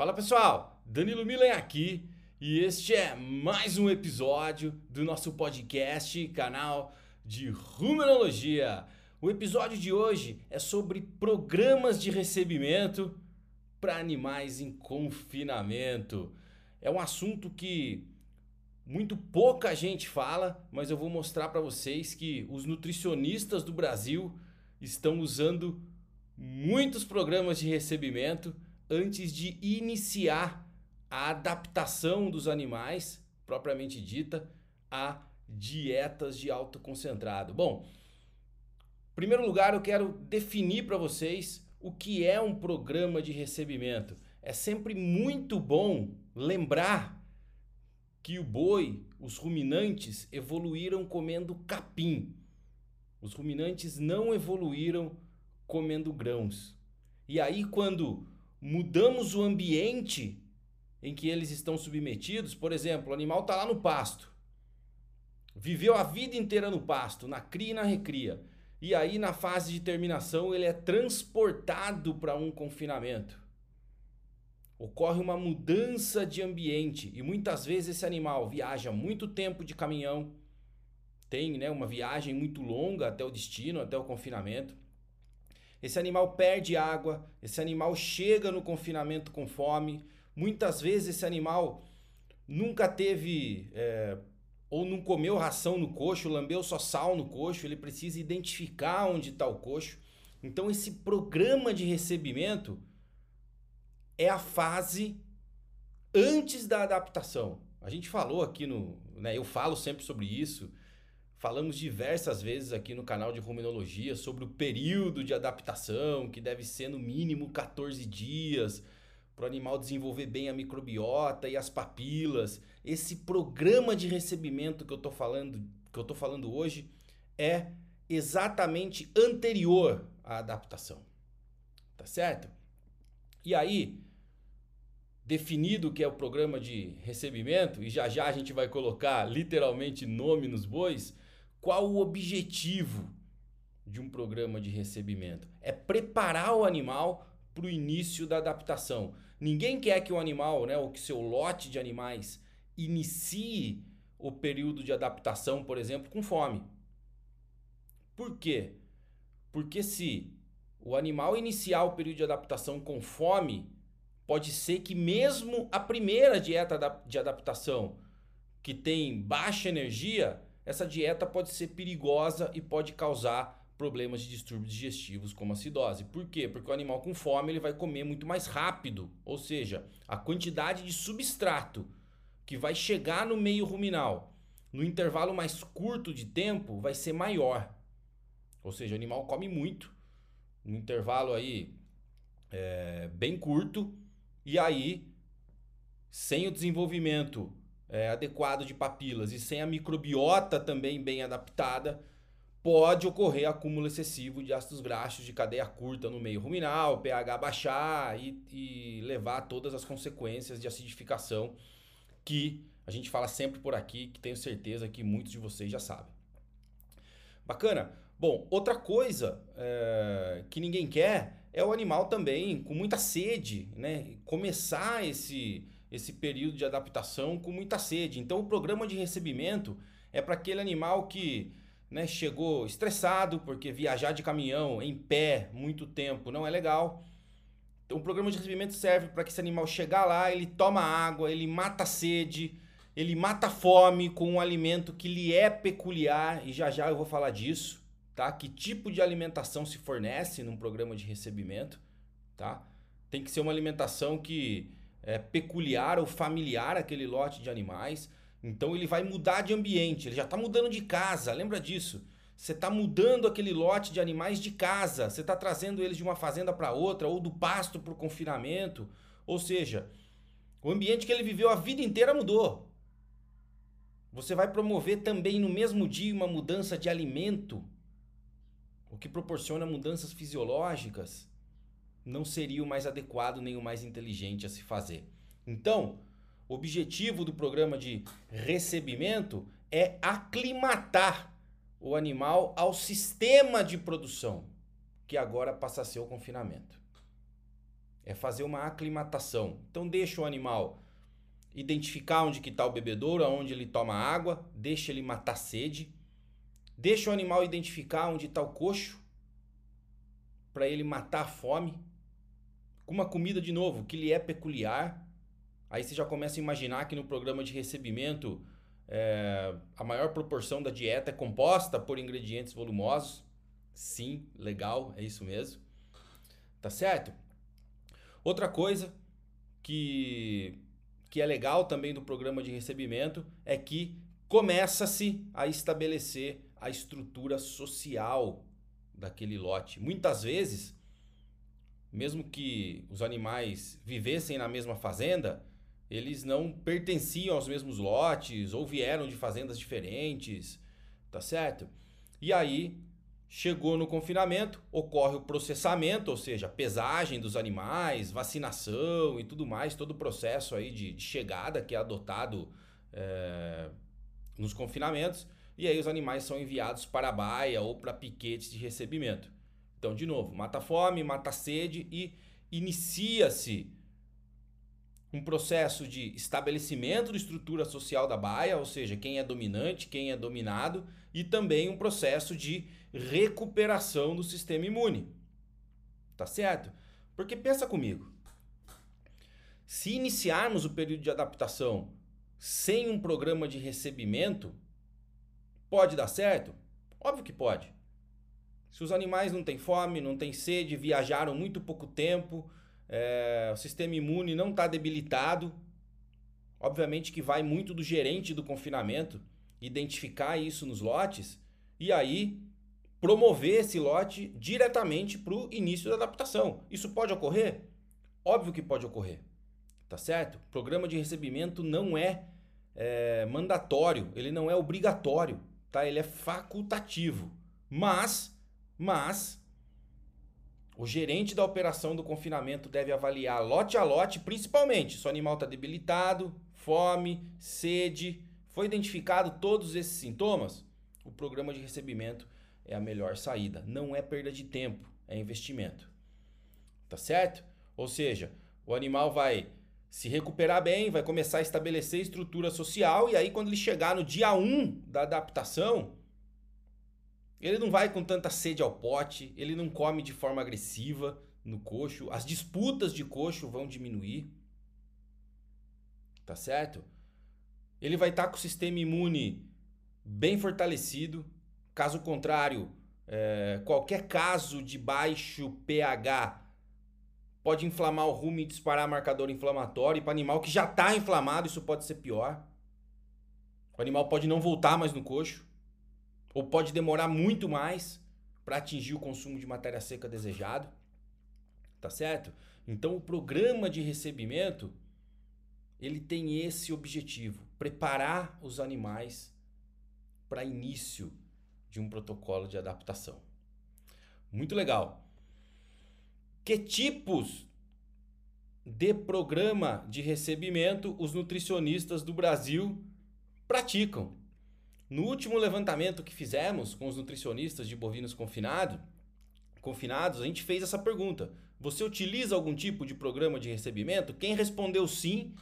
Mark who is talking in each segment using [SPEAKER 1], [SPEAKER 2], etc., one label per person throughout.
[SPEAKER 1] Fala pessoal, Danilo Milen aqui e este é mais um episódio do nosso podcast, canal de Rumenologia. O episódio de hoje é sobre programas de recebimento para animais em confinamento. É um assunto que muito pouca gente fala, mas eu vou mostrar para vocês que os nutricionistas do Brasil estão usando muitos programas de recebimento antes de iniciar a adaptação dos animais, propriamente dita, a dietas de alto concentrado. Bom, em primeiro lugar, eu quero definir para vocês o que é um programa de recebimento. É sempre muito bom lembrar que o boi, os ruminantes, evoluíram comendo capim. Os ruminantes não evoluíram comendo grãos. E aí, quando mudamos o ambiente em que eles estão submetidos, por exemplo, o animal está lá no pasto, viveu a vida inteira no pasto, na cria e na recria, e aí na fase de terminação ele é transportado para um confinamento. Ocorre uma mudança de ambiente e muitas vezes esse animal viaja muito tempo de caminhão, tem né, uma viagem muito longa até o destino, até o confinamento. Esse animal perde água, esse animal chega no confinamento com fome. Muitas vezes esse animal nunca teve é, ou não comeu ração no coxo, lambeu só sal no coxo, ele precisa identificar onde está o coxo. Então esse programa de recebimento é a fase antes da adaptação. A gente falou aqui no, né, eu falo sempre sobre isso. Falamos diversas vezes aqui no canal de Ruminologia sobre o período de adaptação, que deve ser no mínimo 14 dias, para o animal desenvolver bem a microbiota e as papilas. Esse programa de recebimento que eu estou falando, que eu falando hoje é exatamente anterior à adaptação. Tá certo? E aí, definido o que é o programa de recebimento, e já já a gente vai colocar literalmente nome nos bois, qual o objetivo de um programa de recebimento? É preparar o animal para o início da adaptação. Ninguém quer que o animal, né, ou que seu lote de animais inicie o período de adaptação, por exemplo, com fome. Por quê? Porque se o animal iniciar o período de adaptação com fome, pode ser que mesmo a primeira dieta de adaptação, que tem baixa energia, essa dieta pode ser perigosa e pode causar problemas de distúrbios digestivos como acidose. Por quê? Porque o animal com fome ele vai comer muito mais rápido, ou seja, a quantidade de substrato que vai chegar no meio ruminal no intervalo mais curto de tempo vai ser maior. Ou seja, o animal come muito no intervalo aí é, bem curto e aí sem o desenvolvimento é, adequado de papilas e sem a microbiota também bem adaptada, pode ocorrer acúmulo excessivo de ácidos graxos de cadeia curta no meio ruminal, pH baixar e, e levar a todas as consequências de acidificação que a gente fala sempre por aqui, que tenho certeza que muitos de vocês já sabem. Bacana? Bom, outra coisa é, que ninguém quer é o animal também com muita sede, né? Começar esse esse período de adaptação com muita sede. Então, o programa de recebimento é para aquele animal que né, chegou estressado, porque viajar de caminhão em pé muito tempo não é legal. Então, o programa de recebimento serve para que esse animal chegar lá, ele toma água, ele mata a sede, ele mata a fome com um alimento que lhe é peculiar, e já já eu vou falar disso, tá? Que tipo de alimentação se fornece num programa de recebimento, tá? Tem que ser uma alimentação que é, peculiar ou familiar aquele lote de animais. Então ele vai mudar de ambiente, ele já está mudando de casa, lembra disso? Você está mudando aquele lote de animais de casa, você está trazendo eles de uma fazenda para outra ou do pasto para o confinamento. Ou seja, o ambiente que ele viveu a vida inteira mudou. Você vai promover também no mesmo dia uma mudança de alimento, o que proporciona mudanças fisiológicas não seria o mais adequado nem o mais inteligente a se fazer. Então, o objetivo do programa de recebimento é aclimatar o animal ao sistema de produção, que agora passa a ser o confinamento. é fazer uma aclimatação. Então deixa o animal identificar onde está o bebedouro, aonde ele toma água, deixa ele matar sede, deixa o animal identificar onde está o coxo, para ele matar a fome, com uma comida de novo que lhe é peculiar. Aí você já começa a imaginar que no programa de recebimento é, a maior proporção da dieta é composta por ingredientes volumosos. Sim, legal, é isso mesmo. Tá certo? Outra coisa que, que é legal também do programa de recebimento é que começa-se a estabelecer a estrutura social daquele lote. Muitas vezes, mesmo que os animais vivessem na mesma fazenda, eles não pertenciam aos mesmos lotes ou vieram de fazendas diferentes, tá certo? E aí chegou no confinamento, ocorre o processamento, ou seja, pesagem dos animais, vacinação e tudo mais, todo o processo aí de, de chegada que é adotado é, nos confinamentos. E aí os animais são enviados para a baia ou para piquetes de recebimento. Então, de novo, mata a fome, mata a sede e inicia-se um processo de estabelecimento de estrutura social da baia, ou seja, quem é dominante, quem é dominado, e também um processo de recuperação do sistema imune. Tá certo? Porque pensa comigo. Se iniciarmos o período de adaptação sem um programa de recebimento, Pode dar certo? Óbvio que pode. Se os animais não têm fome, não têm sede, viajaram muito pouco tempo, é, o sistema imune não está debilitado, obviamente que vai muito do gerente do confinamento identificar isso nos lotes e aí promover esse lote diretamente para o início da adaptação. Isso pode ocorrer? Óbvio que pode ocorrer, tá certo? Programa de recebimento não é, é mandatório, ele não é obrigatório tá? Ele é facultativo. Mas, mas o gerente da operação do confinamento deve avaliar lote a lote, principalmente se o animal está debilitado, fome, sede, foi identificado todos esses sintomas, o programa de recebimento é a melhor saída. Não é perda de tempo, é investimento. Tá certo? Ou seja, o animal vai se recuperar bem, vai começar a estabelecer estrutura social, e aí quando ele chegar no dia 1 da adaptação, ele não vai com tanta sede ao pote, ele não come de forma agressiva no coxo, as disputas de coxo vão diminuir. Tá certo? Ele vai estar tá com o sistema imune bem fortalecido. Caso contrário, é, qualquer caso de baixo pH pode inflamar o rumo e disparar marcador inflamatório. E para animal que já está inflamado, isso pode ser pior. O animal pode não voltar mais no coxo. Ou pode demorar muito mais para atingir o consumo de matéria seca desejado. Tá certo? Então o programa de recebimento ele tem esse objetivo: preparar os animais para início de um protocolo de adaptação. Muito legal. Que tipos de programa de recebimento os nutricionistas do Brasil praticam? No último levantamento que fizemos com os nutricionistas de bovinos confinado, confinados, a gente fez essa pergunta: você utiliza algum tipo de programa de recebimento? Quem respondeu sim,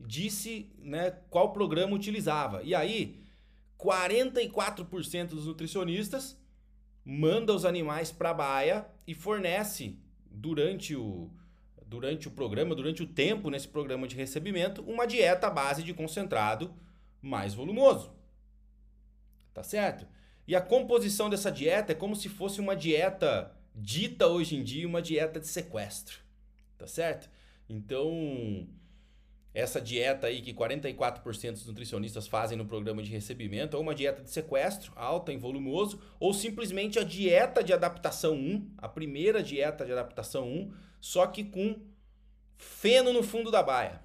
[SPEAKER 1] disse né, qual programa utilizava. E aí, 44% dos nutricionistas manda os animais para a baia e fornece durante o, durante o programa, durante o tempo nesse programa de recebimento, uma dieta à base de concentrado mais volumoso. Tá certo? E a composição dessa dieta é como se fosse uma dieta dita hoje em dia uma dieta de sequestro. Tá certo? Então, essa dieta aí que 44% dos nutricionistas fazem no programa de recebimento é uma dieta de sequestro, alta em volumoso, ou simplesmente a dieta de adaptação 1, a primeira dieta de adaptação 1, só que com feno no fundo da baia.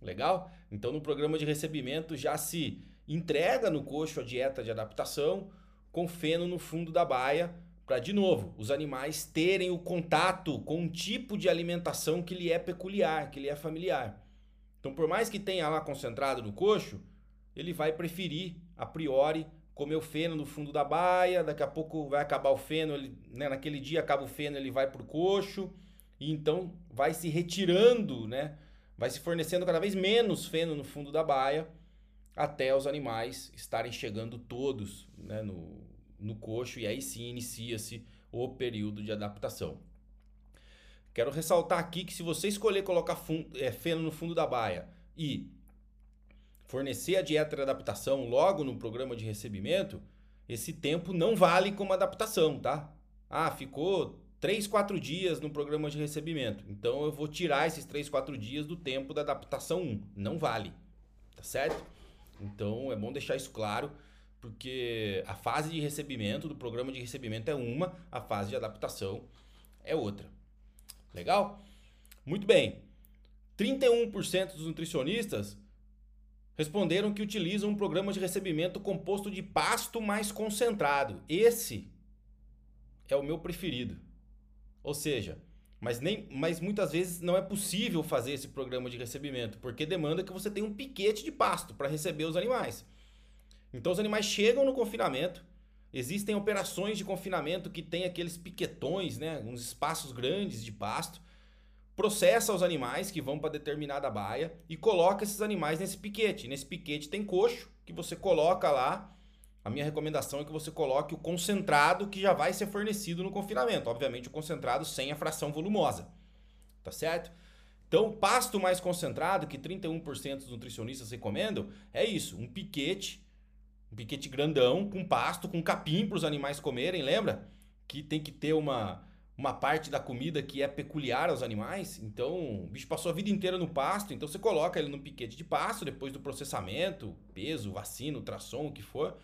[SPEAKER 1] Legal? Então no programa de recebimento já se entrega no coxo a dieta de adaptação com feno no fundo da baia, para de novo, os animais terem o contato com um tipo de alimentação que lhe é peculiar, que lhe é familiar. Então, por mais que tenha lá concentrado no coxo, ele vai preferir, a priori, comer o feno no fundo da baia, daqui a pouco vai acabar o feno, ele, né, naquele dia acaba o feno, ele vai pro coxo, e então vai se retirando, né? Vai se fornecendo cada vez menos feno no fundo da baia até os animais estarem chegando todos né, no, no coxo e aí sim inicia-se o período de adaptação. Quero ressaltar aqui que se você escolher colocar é, feno no fundo da baia e fornecer a dieta de adaptação logo no programa de recebimento, esse tempo não vale como adaptação, tá? Ah, ficou 3, 4 dias no programa de recebimento. Então eu vou tirar esses 3, 4 dias do tempo da adaptação 1. Não vale. Tá certo? Então é bom deixar isso claro, porque a fase de recebimento do programa de recebimento é uma, a fase de adaptação é outra. Legal? Muito bem. 31% dos nutricionistas responderam que utilizam um programa de recebimento composto de pasto mais concentrado. Esse é o meu preferido. Ou seja, mas, nem, mas muitas vezes não é possível fazer esse programa de recebimento, porque demanda que você tenha um piquete de pasto para receber os animais. Então os animais chegam no confinamento, existem operações de confinamento que tem aqueles piquetões, né, uns espaços grandes de pasto, processa os animais que vão para determinada baia e coloca esses animais nesse piquete. Nesse piquete tem coxo que você coloca lá a minha recomendação é que você coloque o concentrado que já vai ser fornecido no confinamento. Obviamente, o concentrado sem a fração volumosa. Tá certo? Então, pasto mais concentrado, que 31% dos nutricionistas recomendam, é isso: um piquete, um piquete grandão, com pasto, com capim para os animais comerem, lembra? Que tem que ter uma, uma parte da comida que é peculiar aos animais. Então, o bicho passou a vida inteira no pasto, então você coloca ele no piquete de pasto, depois do processamento, peso, vacina, ultrassom, o que for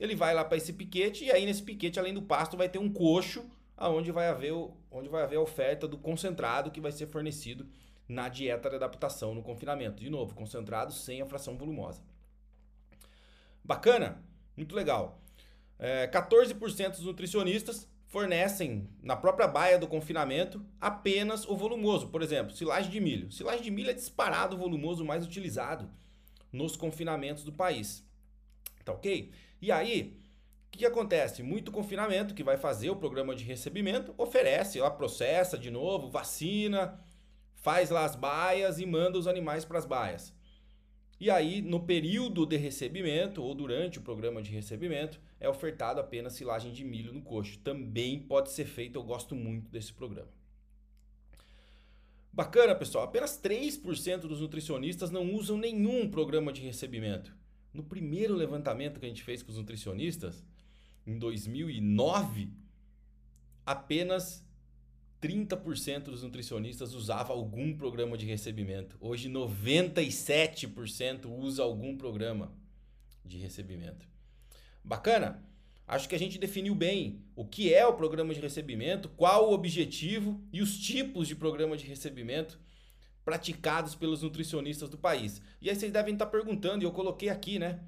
[SPEAKER 1] ele vai lá para esse piquete e aí nesse piquete, além do pasto, vai ter um coxo aonde vai haver onde vai haver a oferta do concentrado que vai ser fornecido na dieta de adaptação no confinamento. De novo, concentrado sem a fração volumosa. Bacana? Muito legal. É, 14% dos nutricionistas fornecem na própria baia do confinamento apenas o volumoso. Por exemplo, silagem de milho. Silagem de milho é disparado o volumoso mais utilizado nos confinamentos do país. Tá ok? E aí, o que, acontece? Muito confinamento que vai fazer o programa de recebimento, oferece lá, processa de novo, vacina, faz lá as baias e manda os animais para as baias. E aí, no período de recebimento ou durante o programa de recebimento, é ofertado apenas silagem de milho no coxo. Também pode ser feito, eu gosto muito desse programa. Bacana, pessoal. Apenas 3% dos nutricionistas não usam nenhum programa de recebimento. No primeiro levantamento que a gente fez com os nutricionistas, em 2009, apenas 30% dos nutricionistas usava algum programa de recebimento. Hoje 97% usa algum programa de recebimento. Bacana? Acho que a gente definiu bem o que é o programa de recebimento, qual o objetivo e os tipos de programa de recebimento praticados pelos nutricionistas do país. E aí vocês devem estar perguntando, e eu coloquei aqui, né?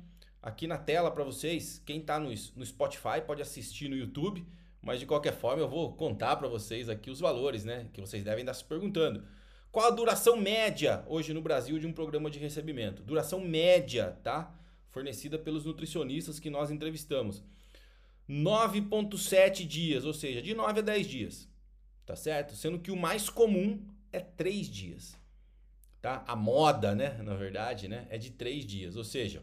[SPEAKER 1] Aqui na tela para vocês, quem está no, no Spotify pode assistir no YouTube, mas de qualquer forma eu vou contar para vocês aqui os valores, né? Que vocês devem estar se perguntando. Qual a duração média hoje no Brasil de um programa de recebimento? Duração média, tá? Fornecida pelos nutricionistas que nós entrevistamos. 9,7 dias, ou seja, de 9 a 10 dias, tá certo? Sendo que o mais comum é 3 dias tá? A moda, né, na verdade, né, é de três dias. Ou seja,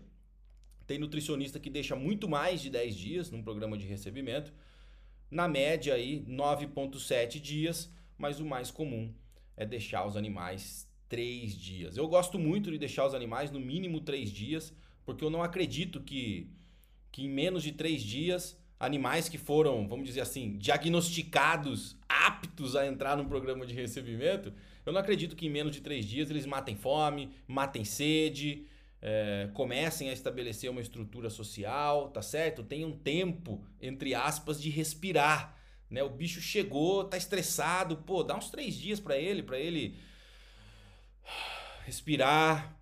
[SPEAKER 1] tem nutricionista que deixa muito mais de 10 dias num programa de recebimento. Na média aí, 9.7 dias, mas o mais comum é deixar os animais 3 dias. Eu gosto muito de deixar os animais no mínimo 3 dias, porque eu não acredito que, que em menos de 3 dias animais que foram, vamos dizer assim, diagnosticados, aptos a entrar num programa de recebimento, eu não acredito que em menos de três dias eles matem fome, matem sede, é, comecem a estabelecer uma estrutura social, tá certo? Tenham tempo, entre aspas, de respirar. Né? O bicho chegou, tá estressado, pô, dá uns três dias para ele, para ele respirar,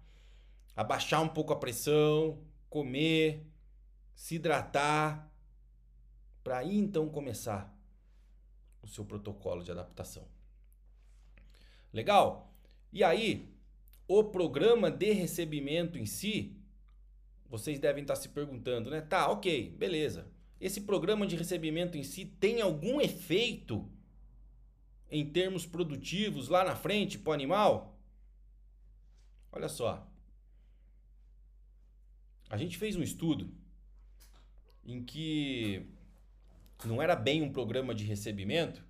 [SPEAKER 1] abaixar um pouco a pressão, comer, se hidratar, para aí então começar o seu protocolo de adaptação. Legal? E aí, o programa de recebimento em si, vocês devem estar se perguntando, né? Tá, ok, beleza. Esse programa de recebimento em si tem algum efeito em termos produtivos lá na frente para o animal? Olha só. A gente fez um estudo em que não era bem um programa de recebimento,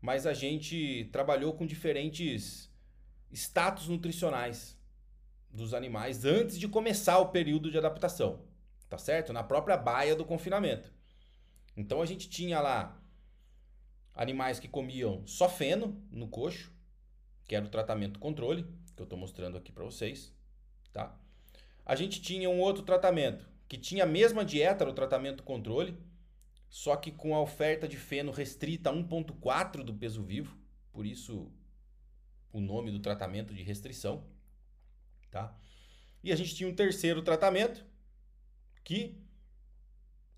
[SPEAKER 1] mas a gente trabalhou com diferentes status nutricionais dos animais antes de começar o período de adaptação, tá certo? Na própria baia do confinamento. Então a gente tinha lá animais que comiam só feno no coxo, que era o tratamento controle, que eu estou mostrando aqui para vocês, tá? A gente tinha um outro tratamento que tinha a mesma dieta no tratamento controle, só que com a oferta de feno restrita a 1.4 do peso vivo, por isso o nome do tratamento de restrição, tá? E a gente tinha um terceiro tratamento que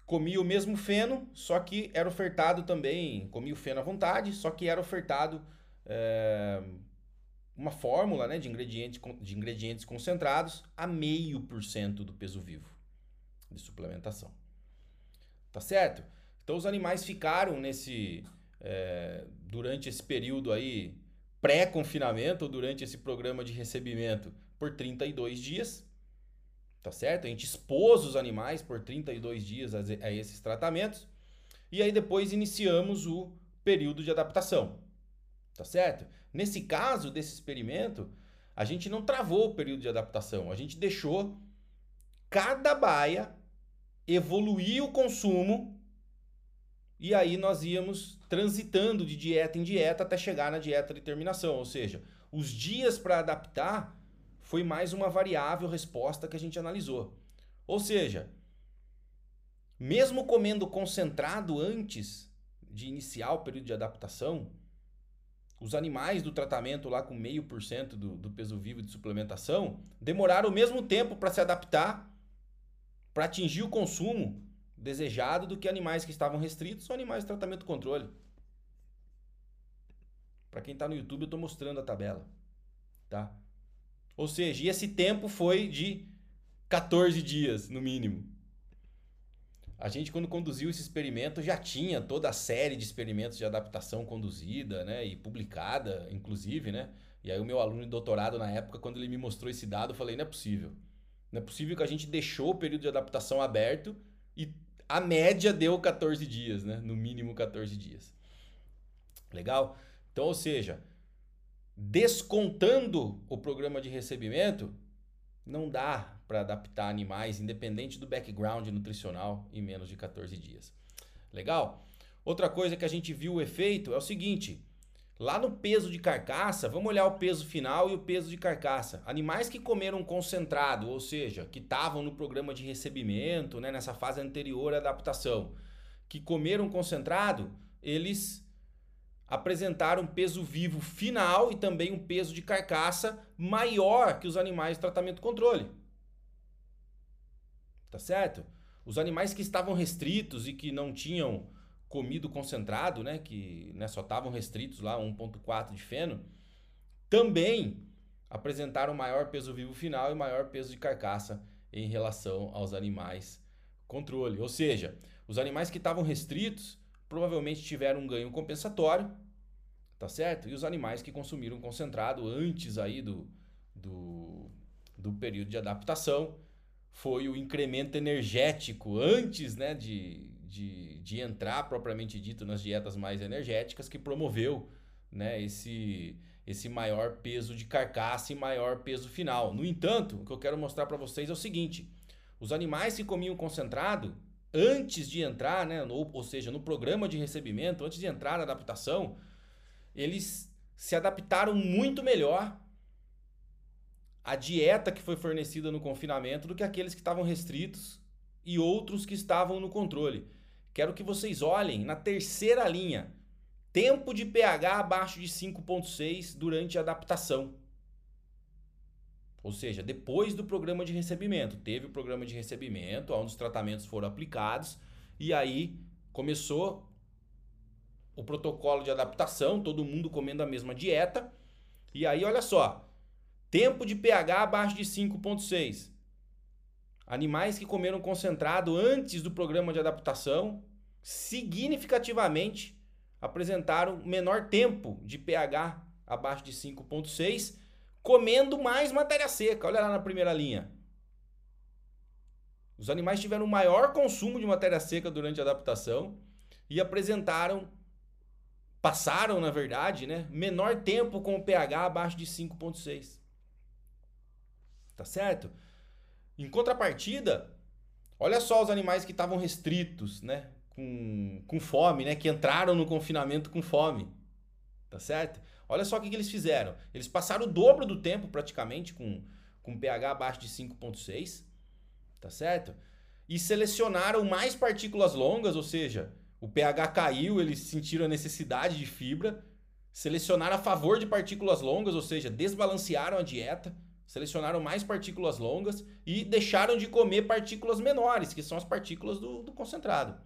[SPEAKER 1] comia o mesmo feno, só que era ofertado também, comia o feno à vontade, só que era ofertado é, uma fórmula né, de, ingredientes, de ingredientes concentrados a meio por cento do peso vivo de suplementação. Tá certo? Então os animais ficaram nesse é, durante esse período aí pré-confinamento durante esse programa de recebimento por 32 dias tá certo? A gente expôs os animais por 32 dias a, a esses tratamentos e aí depois iniciamos o período de adaptação, tá certo? Nesse caso desse experimento, a gente não travou o período de adaptação, a gente deixou cada baia evoluir o consumo e aí nós íamos transitando de dieta em dieta até chegar na dieta de terminação, ou seja, os dias para adaptar foi mais uma variável resposta que a gente analisou. Ou seja, mesmo comendo concentrado antes de iniciar o período de adaptação, os animais do tratamento lá com meio por cento do peso vivo de suplementação demoraram o mesmo tempo para se adaptar, para atingir o consumo desejado do que animais que estavam restritos ou animais de tratamento controle. Para quem está no YouTube, eu estou mostrando a tabela, tá? Ou seja, e esse tempo foi de 14 dias, no mínimo. A gente, quando conduziu esse experimento, já tinha toda a série de experimentos de adaptação conduzida né, e publicada, inclusive. Né? E aí, o meu aluno de doutorado, na época, quando ele me mostrou esse dado, eu falei: não é possível. Não é possível que a gente deixou o período de adaptação aberto e a média deu 14 dias, né? no mínimo 14 dias. Legal? Então, ou seja, descontando o programa de recebimento, não dá para adaptar animais, independente do background nutricional, em menos de 14 dias. Legal? Outra coisa que a gente viu o efeito é o seguinte: lá no peso de carcaça, vamos olhar o peso final e o peso de carcaça. Animais que comeram concentrado, ou seja, que estavam no programa de recebimento, né, nessa fase anterior à adaptação, que comeram concentrado, eles apresentaram um peso vivo final e também um peso de carcaça maior que os animais de tratamento controle. Tá certo? Os animais que estavam restritos e que não tinham comido concentrado, né, que né, só estavam restritos lá 1.4 de feno, também apresentaram maior peso vivo final e maior peso de carcaça em relação aos animais controle. Ou seja, os animais que estavam restritos provavelmente tiveram um ganho compensatório, tá certo? E os animais que consumiram concentrado antes aí do, do, do período de adaptação foi o incremento energético antes né, de, de, de entrar propriamente dito nas dietas mais energéticas que promoveu né, esse, esse maior peso de carcaça e maior peso final. No entanto, o que eu quero mostrar para vocês é o seguinte: os animais que comiam concentrado antes de entrar, né, no, ou seja, no programa de recebimento, antes de entrar na adaptação, eles se adaptaram muito melhor à dieta que foi fornecida no confinamento do que aqueles que estavam restritos e outros que estavam no controle. Quero que vocês olhem na terceira linha. Tempo de pH abaixo de 5.6 durante a adaptação. Ou seja, depois do programa de recebimento. Teve o programa de recebimento, onde os tratamentos foram aplicados, e aí começou o protocolo de adaptação, todo mundo comendo a mesma dieta. E aí, olha só, tempo de pH abaixo de 5,6. Animais que comeram concentrado antes do programa de adaptação, significativamente apresentaram menor tempo de pH abaixo de 5,6, comendo mais matéria seca. Olha lá na primeira linha. Os animais tiveram maior consumo de matéria seca durante a adaptação e apresentaram, passaram, na verdade, né, menor tempo com o pH abaixo de 5,6. Tá certo? Em contrapartida, olha só os animais que estavam restritos, né? Com, com fome, né? Que entraram no confinamento com fome. Tá certo? Olha só o que, que eles fizeram. Eles passaram o dobro do tempo, praticamente, com, com pH abaixo de 5,6. Tá certo? E selecionaram mais partículas longas, ou seja, o pH caiu, eles sentiram a necessidade de fibra. Selecionaram a favor de partículas longas, ou seja, desbalancearam a dieta selecionaram mais partículas longas e deixaram de comer partículas menores, que são as partículas do, do concentrado.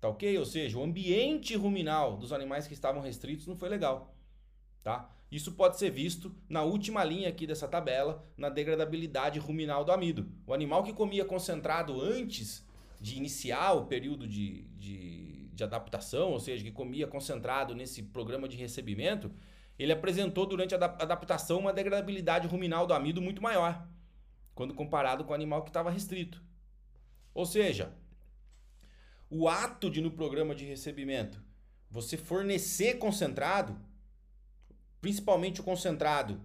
[SPEAKER 1] Tá ok? Ou seja, o ambiente ruminal dos animais que estavam restritos não foi legal. Tá? Isso pode ser visto na última linha aqui dessa tabela, na degradabilidade ruminal do amido. O animal que comia concentrado antes de iniciar o período de, de, de adaptação, ou seja, que comia concentrado nesse programa de recebimento, ele apresentou durante a adaptação uma degradabilidade ruminal do amido muito maior, quando comparado com o animal que estava restrito. Ou seja, o ato de no programa de recebimento você fornecer concentrado, principalmente o concentrado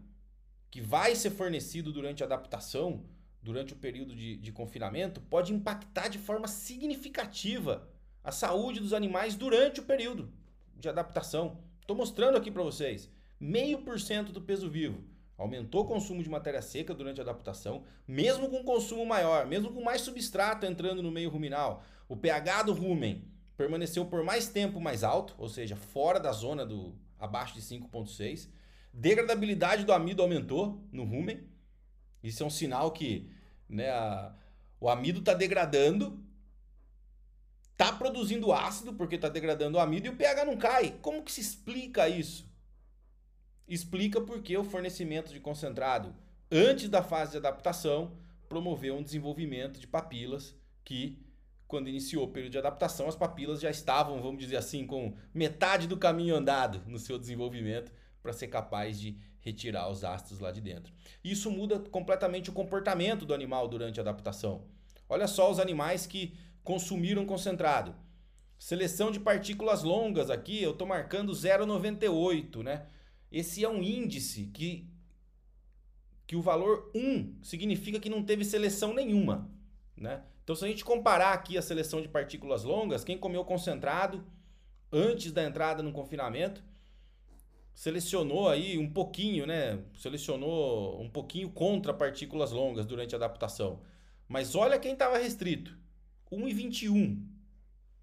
[SPEAKER 1] que vai ser fornecido durante a adaptação, durante o período de, de confinamento, pode impactar de forma significativa a saúde dos animais durante o período de adaptação. Estou mostrando aqui para vocês meio por cento do peso vivo. Aumentou o consumo de matéria seca durante a adaptação, mesmo com consumo maior, mesmo com mais substrato entrando no meio ruminal. O pH do rumen permaneceu por mais tempo mais alto, ou seja, fora da zona do abaixo de 5.6. Degradabilidade do amido aumentou no rumen. Isso é um sinal que né, a, o amido está degradando, está produzindo ácido porque está degradando o amido e o pH não cai. Como que se explica isso? Explica por que o fornecimento de concentrado antes da fase de adaptação promoveu um desenvolvimento de papilas que, quando iniciou o período de adaptação, as papilas já estavam, vamos dizer assim, com metade do caminho andado no seu desenvolvimento para ser capaz de retirar os ácidos lá de dentro. Isso muda completamente o comportamento do animal durante a adaptação. Olha só os animais que consumiram concentrado. Seleção de partículas longas aqui, eu estou marcando 0,98, né? Esse é um índice que, que o valor 1 significa que não teve seleção nenhuma. Né? Então, se a gente comparar aqui a seleção de partículas longas, quem comeu concentrado antes da entrada no confinamento, selecionou aí um pouquinho, né? Selecionou um pouquinho contra partículas longas durante a adaptação. Mas olha quem estava restrito. 1,21.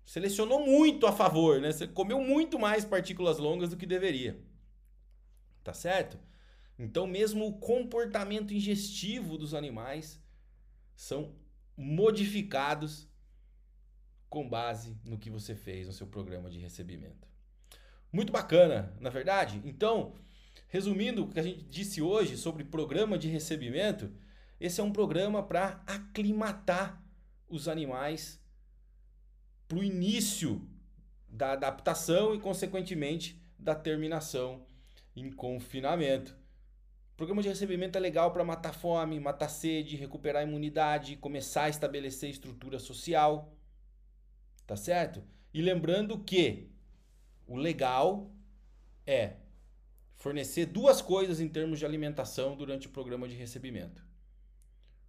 [SPEAKER 1] Selecionou muito a favor, né? Você comeu muito mais partículas longas do que deveria tá certo? Então, mesmo o comportamento ingestivo dos animais são modificados com base no que você fez no seu programa de recebimento. Muito bacana, na é verdade? Então, resumindo o que a gente disse hoje sobre programa de recebimento, esse é um programa para aclimatar os animais para o início da adaptação e, consequentemente, da terminação em confinamento. O programa de recebimento é legal para matar fome, matar sede, recuperar a imunidade, começar a estabelecer estrutura social. Tá certo? E lembrando que o legal é fornecer duas coisas em termos de alimentação durante o programa de recebimento.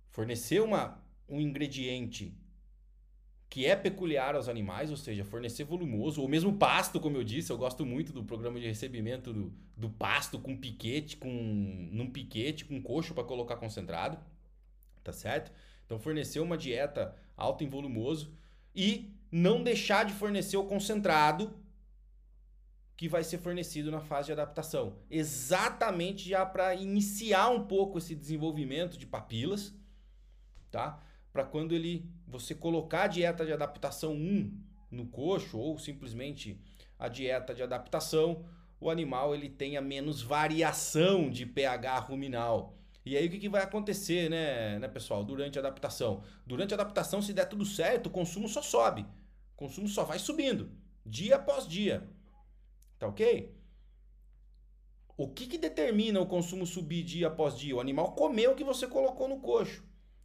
[SPEAKER 1] Fornecer uma, um ingrediente que é peculiar aos animais, ou seja, fornecer volumoso, ou mesmo pasto, como eu disse, eu gosto muito do programa de recebimento do, do pasto com piquete, com num piquete, com coxo para colocar concentrado, tá certo? Então fornecer uma dieta alta em volumoso e não deixar de fornecer o concentrado que vai ser fornecido na fase de adaptação. Exatamente já para iniciar um pouco esse desenvolvimento de papilas, tá? Para quando ele você colocar a dieta de adaptação 1 no coxo ou simplesmente a dieta de adaptação, o animal ele tenha menos variação de pH ruminal. E aí o que, que vai acontecer, né, né, pessoal, durante a adaptação? Durante a adaptação, se der tudo certo, o consumo só sobe. O consumo só vai subindo. dia após dia. Tá ok? O que, que determina o consumo subir dia após dia? O animal comeu o que você colocou no coxo.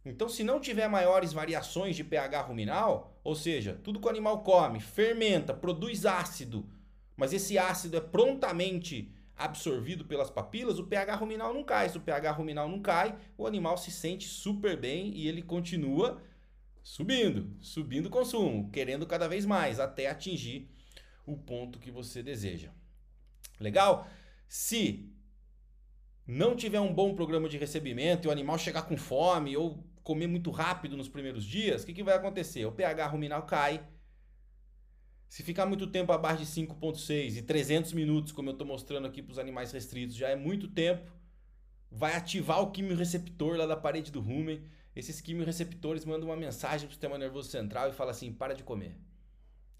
[SPEAKER 1] Então, se não tiver maiores variações de pH ruminal, ou seja, tudo que o animal come, fermenta, produz ácido, mas esse ácido é prontamente absorvido pelas papilas, o pH ruminal não cai. Se o pH ruminal não cai, o animal se sente super bem e ele continua subindo, subindo o consumo, querendo cada vez mais até atingir o ponto que você deseja. Legal? Se não tiver um bom programa de recebimento e o animal chegar com fome ou comer muito rápido nos primeiros dias, o que, que vai acontecer? O pH ruminal cai. Se ficar muito tempo abaixo de 5,6 e 300 minutos, como eu estou mostrando aqui para os animais restritos, já é muito tempo. Vai ativar o quimiorreceptor lá da parede do rumen. Esses quimiorreceptores mandam uma mensagem para o sistema nervoso central e fala assim: para de comer.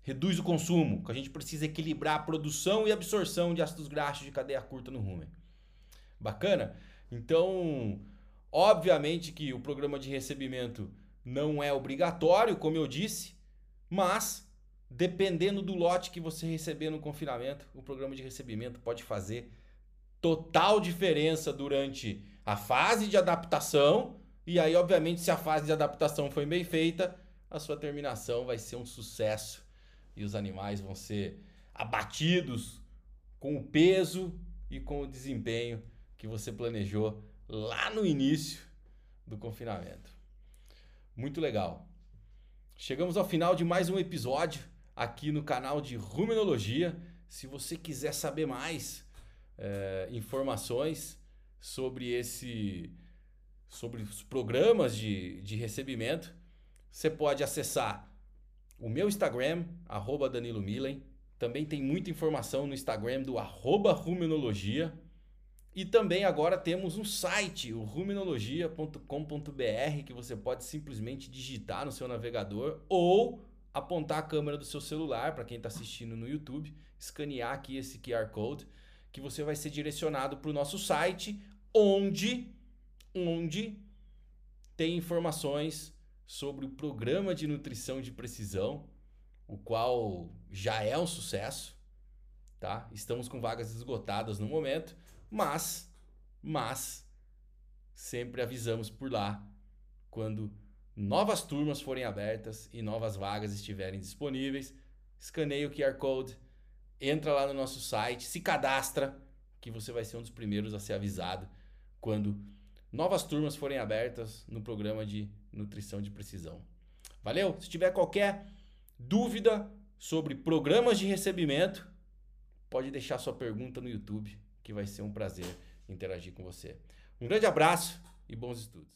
[SPEAKER 1] Reduz o consumo, que a gente precisa equilibrar a produção e absorção de ácidos graxos de cadeia curta no rumen. Bacana? Então, Obviamente que o programa de recebimento não é obrigatório, como eu disse, mas dependendo do lote que você receber no confinamento, o programa de recebimento pode fazer total diferença durante a fase de adaptação. E aí, obviamente, se a fase de adaptação foi bem feita, a sua terminação vai ser um sucesso e os animais vão ser abatidos com o peso e com o desempenho que você planejou lá no início do confinamento. Muito legal. Chegamos ao final de mais um episódio aqui no canal de Ruminologia. Se você quiser saber mais é, informações sobre esse sobre os programas de, de recebimento, você pode acessar o meu Instagram, arroba Danilo Milen. Também tem muita informação no Instagram do arroba. E também agora temos um site, o ruminologia.com.br, que você pode simplesmente digitar no seu navegador ou apontar a câmera do seu celular para quem está assistindo no YouTube, escanear aqui esse QR Code, que você vai ser direcionado para o nosso site, onde, onde tem informações sobre o programa de nutrição de precisão, o qual já é um sucesso, tá? Estamos com vagas esgotadas no momento mas, mas, sempre avisamos por lá quando novas turmas forem abertas e novas vagas estiverem disponíveis. Escaneia o QR Code, entra lá no nosso site, se cadastra, que você vai ser um dos primeiros a ser avisado quando novas turmas forem abertas no programa de nutrição de precisão. Valeu? Se tiver qualquer dúvida sobre programas de recebimento, pode deixar sua pergunta no YouTube que vai ser um prazer interagir com você. Um grande abraço e bons estudos.